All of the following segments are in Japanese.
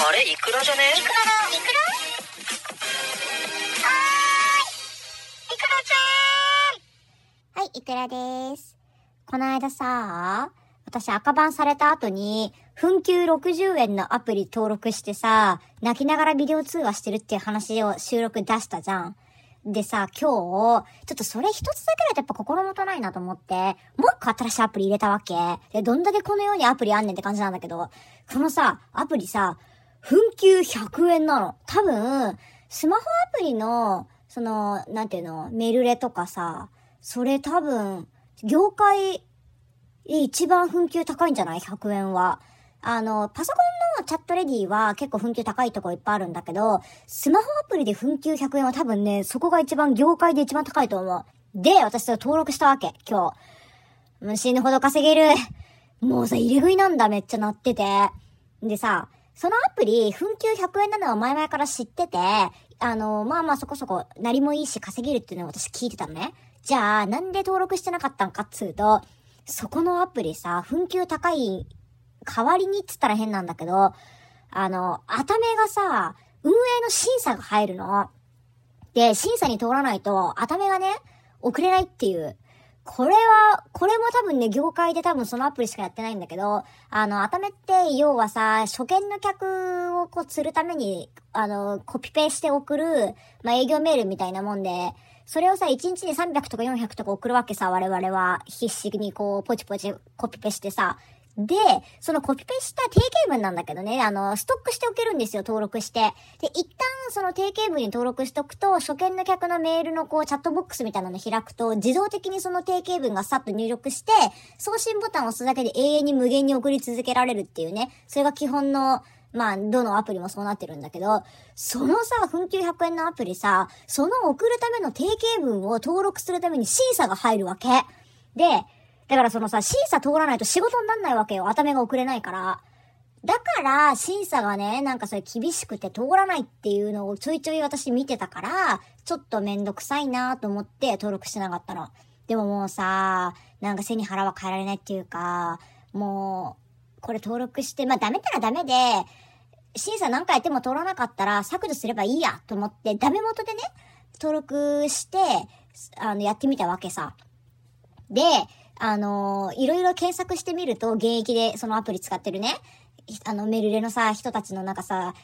あれ？いくらじゃね？いくらの、いくらはーい。いくらちゃんはい、いくらです。この間さ、私赤番された後に、紛給60円のアプリ登録してさ、泣きながらビデオ通話してるっていう話を収録出したじゃん。でさ、今日、ちょっとそれ一つだけだとやっぱ心もとないなと思って、もう一個新しいアプリ入れたわけ。で、どんだけこの世にアプリあんねんって感じなんだけど、このさ、アプリさ、紛給100円なの。多分、スマホアプリの、その、なんていうの、メルレとかさ、それ多分、業界、一番紛給高いんじゃない ?100 円は。あの、パソコンのチャットレディは結構紛給高いとこいっぱいあるんだけど、スマホアプリで紛給100円は多分ね、そこが一番業界で一番高いと思う。で、私それ登録したわけ、今日。もう死ぬほど稼げる。もうさ、入れ食いなんだ、めっちゃ鳴ってて。でさ、そのアプリ、紛給100円なのは前々から知ってて、あの、まあまあそこそこ、なりもいいし稼げるっていうのを私聞いてたのね。じゃあ、なんで登録してなかったんかっつうと、そこのアプリさ、紛給高い代わりにっつったら変なんだけど、あの、頭がさ、運営の審査が入るの。で、審査に通らないと、頭がね、送れないっていう。これは、これも多分ね、業界で多分そのアプリしかやってないんだけど、あの、アタメって、要はさ、初見の客をこう釣るために、あの、コピペして送る、まあ、営業メールみたいなもんで、それをさ、1日で300とか400とか送るわけさ、我々は。必死にこう、ポチポチコピペしてさ。で、そのコピペした定型文なんだけどね、あの、ストックしておけるんですよ、登録して。で、一旦その定型文に登録しておくと、初見の客のメールのこう、チャットボックスみたいなの開くと、自動的にその定型文がさっと入力して、送信ボタンを押すだけで永遠に無限に送り続けられるっていうね、それが基本の、まあ、どのアプリもそうなってるんだけど、そのさ、紛給100円のアプリさ、その送るための定型文を登録するために審査が入るわけ。で、だからそのさ、審査通らないと仕事になんないわけよ。頭が送れないから。だから、審査がね、なんかそれ厳しくて通らないっていうのをちょいちょい私見てたから、ちょっとめんどくさいなと思って登録してなかったの。でももうさ、なんか背に腹は変えられないっていうか、もう、これ登録して、まあダメならダメで、審査何回やっても通らなかったら削除すればいいやと思って、ダメ元でね、登録して、あの、やってみたわけさ。で、あのいろいろ検索してみると、現役でそのアプリ使ってるね、あの、メルレのさ、人たちのなんかさ、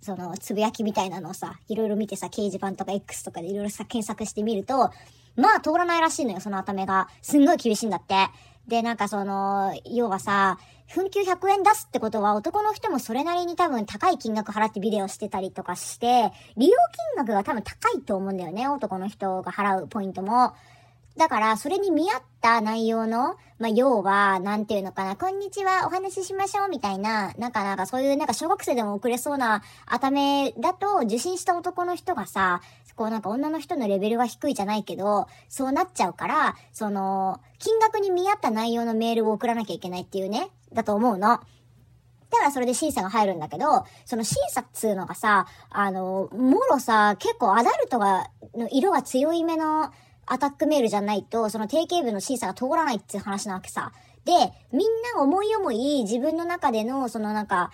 その、つぶやきみたいなのをさ、いろいろ見てさ、掲示板とか X とかでいろいろさ、検索してみると、まあ、通らないらしいのよ、その頭が。すんごい厳しいんだって。で、なんかその、要はさ、紛給100円出すってことは男の人もそれなりに多分高い金額払ってビデオしてたりとかして、利用金額が多分高いと思うんだよね、男の人が払うポイントも。だから、それに見合った内容の、まあ、要は、なんていうのかな、こんにちは、お話ししましょう、みたいな、なんかなんかそういう、なんか小学生でも送れそうな、頭だと、受信した男の人がさ、こうなんか女の人のレベルが低いじゃないけど、そうなっちゃうから、その、金額に見合った内容のメールを送らなきゃいけないっていうね、だと思うの。だからそれで審査が入るんだけど、その審査っつうのがさ、あの、もろさ、結構アダルトが、の色が強いめのアタックメールじゃないと、その定型文の審査が通らないっていう話なわけさ。で、みんな思い思い自分の中での、そのなんか、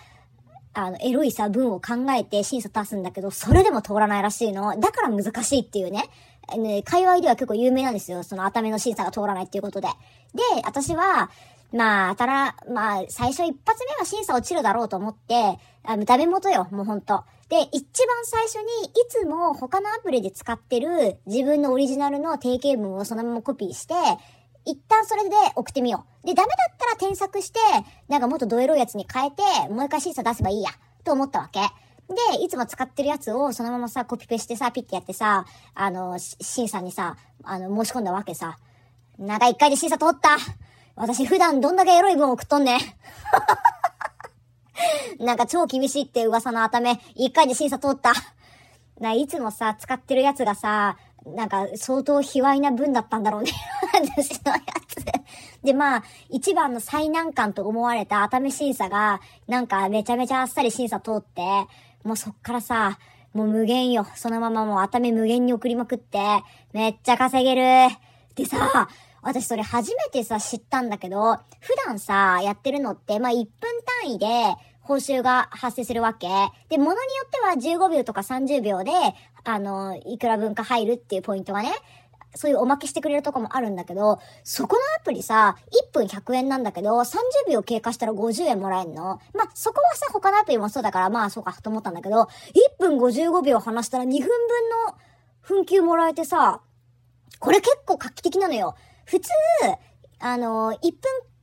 あの、エロいさ、文を考えて審査出すんだけど、それでも通らないらしいの。だから難しいっていうね。ね、界隈では結構有名なんですよ。その頭の審査が通らないっていうことで。で、私は、まあ、たら、まあ、最初一発目は審査落ちるだろうと思って、あの、ダメ元よ、もうほんと。で、一番最初に、いつも他のアプリで使ってる自分のオリジナルの定型文をそのままコピーして、一旦それで送ってみよう。で、ダメだったら添削して、なんかもっとドエロいやつに変えて、もう一回審査出せばいいや、と思ったわけ。で、いつも使ってるやつをそのままさ、コピペしてさ、ピッてやってさ、あの、審査にさ、あの、申し込んだわけさ。なんか一回で審査通った私普段どんだけエロい文送っとんねん。なんか超厳しいって噂の頭、一回で審査通った。な、いつもさ、使ってるやつがさ、なんか相当卑猥な文だったんだろうね。私のやつ。で、まあ、一番の最難関と思われた熱海審査が、なんかめちゃめちゃあっさり審査通って、もうそっからさ、もう無限よ。そのままもう熱海無限に送りまくって、めっちゃ稼げる。でさ、私それ初めてさ、知ったんだけど、普段さ、やってるのって、まあ1分単位で、報酬が発生するわけ。で、ものによっては15秒とか30秒で、あの、いくら分か入るっていうポイントがね、そういうおまけしてくれるとこもあるんだけど、そこのアプリさ、1分100円なんだけど、30秒経過したら50円もらえんの。まあ、そこはさ、他のアプリもそうだから、まあ、そうか、と思ったんだけど、1分55秒話したら2分分の紛糾もらえてさ、これ結構画期的なのよ。普通、あの、1分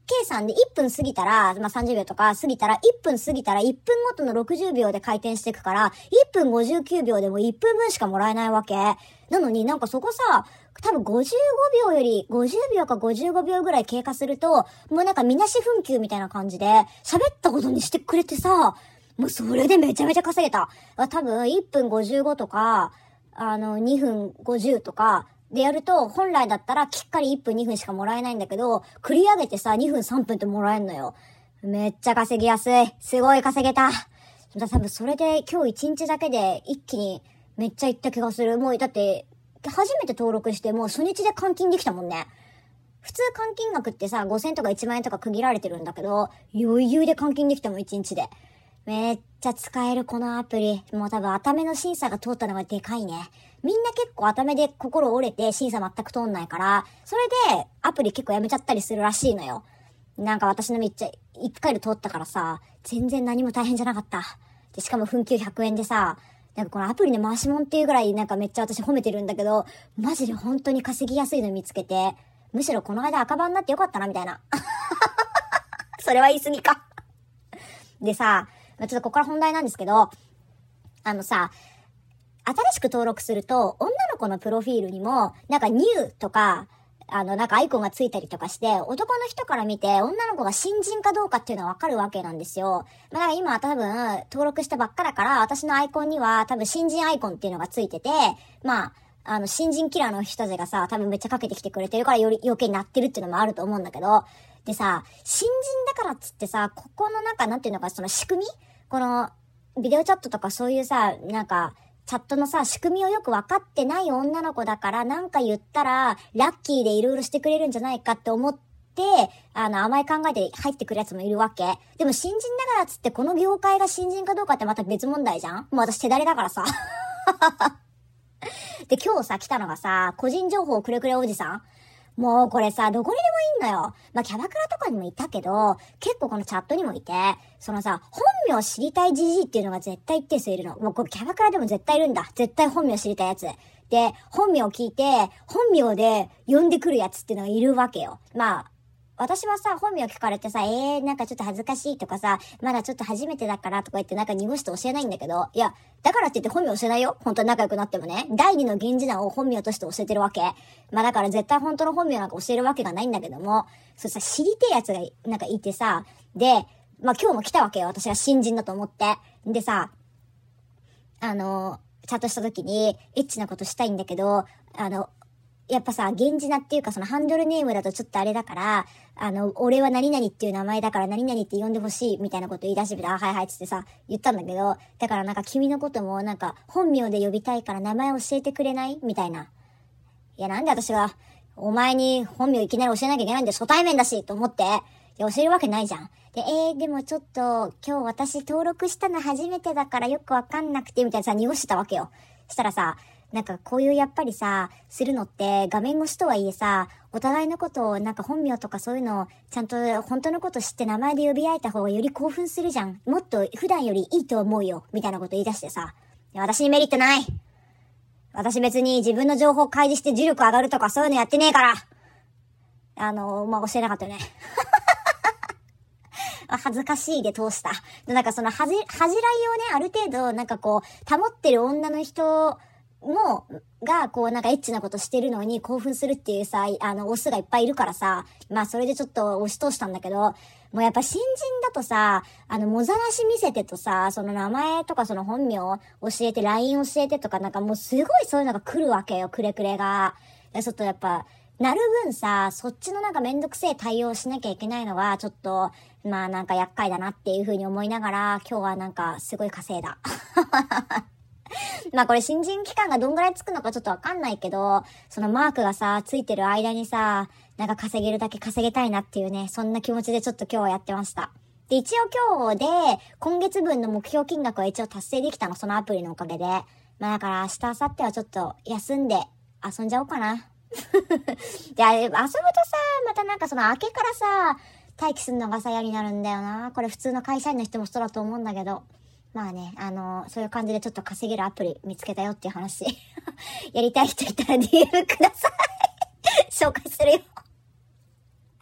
計算で1分過ぎたら、まあ、30秒とか過ぎたら、1分過ぎたら1分ごとの60秒で回転していくから、1分59秒でも1分分しかもらえないわけ。なのになんかそこさ、多分55秒より50秒か55秒ぐらい経過すると、もうなんかみなし紛糾みたいな感じで、喋ったことにしてくれてさ、もうそれでめちゃめちゃ稼げた。多分1分55とか、あの、2分50とか、でやると、本来だったらきっかり1分2分しかもらえないんだけど、繰り上げてさ、2分3分ってもらえんのよ。めっちゃ稼ぎやすい。すごい稼げた。だ多分それで今日1日だけで一気にめっちゃ行った気がする。もうだって、初めて登録してもう初日で換金できたもんね。普通換金額ってさ、5000とか1万円とか区切られてるんだけど、余裕で換金できたもん、1日で。めっちゃ使えるこのアプリ。もう多分頭の審査が通ったのがでかいね。みんな結構頭で心折れて審査全く通んないから、それでアプリ結構やめちゃったりするらしいのよ。なんか私のめっちゃ一回で通ったからさ、全然何も大変じゃなかった。で、しかも紛糾100円でさ、なんかこのアプリで回しもんっていうぐらいなんかめっちゃ私褒めてるんだけど、マジで本当に稼ぎやすいの見つけて、むしろこの間赤番になってよかったなみたいな。それは言い過ぎかでさ、ちょっとここから本題なんですけど、あのさ、新しく登録すると、女の子のプロフィールにも、なんかニューとか、あの、なんかアイコンがついたりとかして、男の人から見て女の子が新人かどうかっていうのはわかるわけなんですよ。まあ、だから今は多分登録したばっかだから、私のアイコンには多分新人アイコンっていうのがついてて、まあ、あの、新人キラーの人たちがさ、多分めっちゃかけてきてくれてるからより余計になってるっていうのもあると思うんだけど、でさ、新人だからっつってさ、ここのなんかなんていうのか、その仕組み？この、ビデオチャットとかそういうさ、なんか、チャットのさ、仕組みをよく分かってない女の子だから、なんか言ったら、ラッキーでいろいろしてくれるんじゃないかって思って、あの、甘い考えで入ってくるやつもいるわけ。でも新人だからっつって、この業界が新人かどうかってまた別問題じゃん？もう私手だれだからさ。で、今日さ、来たのがさ、個人情報くれくれおじさん？もうこれさ、どこにでもいいんだよ。まあ、キャバクラとかにもいたけど、結構このチャットにもいて、そのさ、本名知りたいじじいっていうのが絶対一定数いるの。もうこれキャバクラでも絶対いるんだ。絶対本名知りたいやつ。で、本名を聞いて、本名で呼んでくるやつっていうのがいるわけよ。まあ、私はさ、本名聞かれてさ、えー、なんかちょっと恥ずかしいとかさ、まだちょっと初めてだからとか言ってなんか濁して教えないんだけど、いや、だからって言って本名教えないよ。本当に仲良くなってもね。第二の源氏名を本名として教えてるわけ。まあだから絶対本当の本名なんか教えるわけがないんだけども、そうさ、知りてえやつがなんかいてさ、で、まあ今日も来たわけよ。私は新人だと思って。でさ、あの、チャットした時に、エッチなことしたいんだけど、あの、やっぱさ、源氏名っていうかそのハンドルネームだとちょっとあれだから、あの、俺は何々っていう名前だから何々って呼んでほしいみたいなこと言い出してみたら、あ、はいはいっつってさ、言ったんだけど、だからなんか君のこともなんか本名で呼びたいから名前教えてくれないみたいな。いや、なんで私が、お前に本名いきなり教えなきゃいけないんで初対面だしと思って、いや、教えるわけないじゃん。で、えー、でもちょっと、今日私登録したの初めてだからよくわかんなくて、みたいなさ、濁してたわけよ。したらさ、なんかこういうやっぱりさ、するのって画面越しとはいえさ、お互いのことをなんか本名とかそういうのをちゃんと本当のこと知って名前で呼び合えた方がより興奮するじゃん。もっと普段よりいいと思うよ。みたいなこと言い出してさ。私にメリットない。私別に自分の情報開示して重力上がるとかそういうのやってねえから。あの、まあ、教えなかったよね。恥ずかしいで通した。なんかその恥、恥じらいをね、ある程度、なんかこう、保ってる女の人も、が、こう、なんかエッチなことしてるのに興奮するっていうさ、あの、オスがいっぱいいるからさ、まあ、それでちょっと押し通したんだけど、もうやっぱ新人だとさ、あの、もざらし見せてとさ、その名前とかその本名教えて、LINE 教えてとか、なんかもうすごいそういうのが来るわけよ、くれくれが。ちょっとやっぱ、なる分さ、そっちのなんかめんどくせえ対応しなきゃいけないのは、ちょっと、まあなんか厄介だなっていうふうに思いながら、今日はなんかすごい稼いだ。まあこれ新人期間がどんぐらいつくのかちょっとわかんないけど、そのマークがさ、ついてる間にさ、なんか稼げるだけ稼げたいなっていうね、そんな気持ちでちょっと今日はやってました。で、一応今日で、今月分の目標金額は一応達成できたの、そのアプリのおかげで。まあだから明日、明後日はちょっと休んで遊んじゃおうかな。で、遊ぶとさ、またなんかその明けからさ、待機するのがさ嫌になるんだよな。これ普通の会社員の人もそうだと思うんだけど。まあね、あの、そういう感じでちょっと稼げるアプリ見つけたよっていう話。やりたい人いたら DM ください。紹介するよ。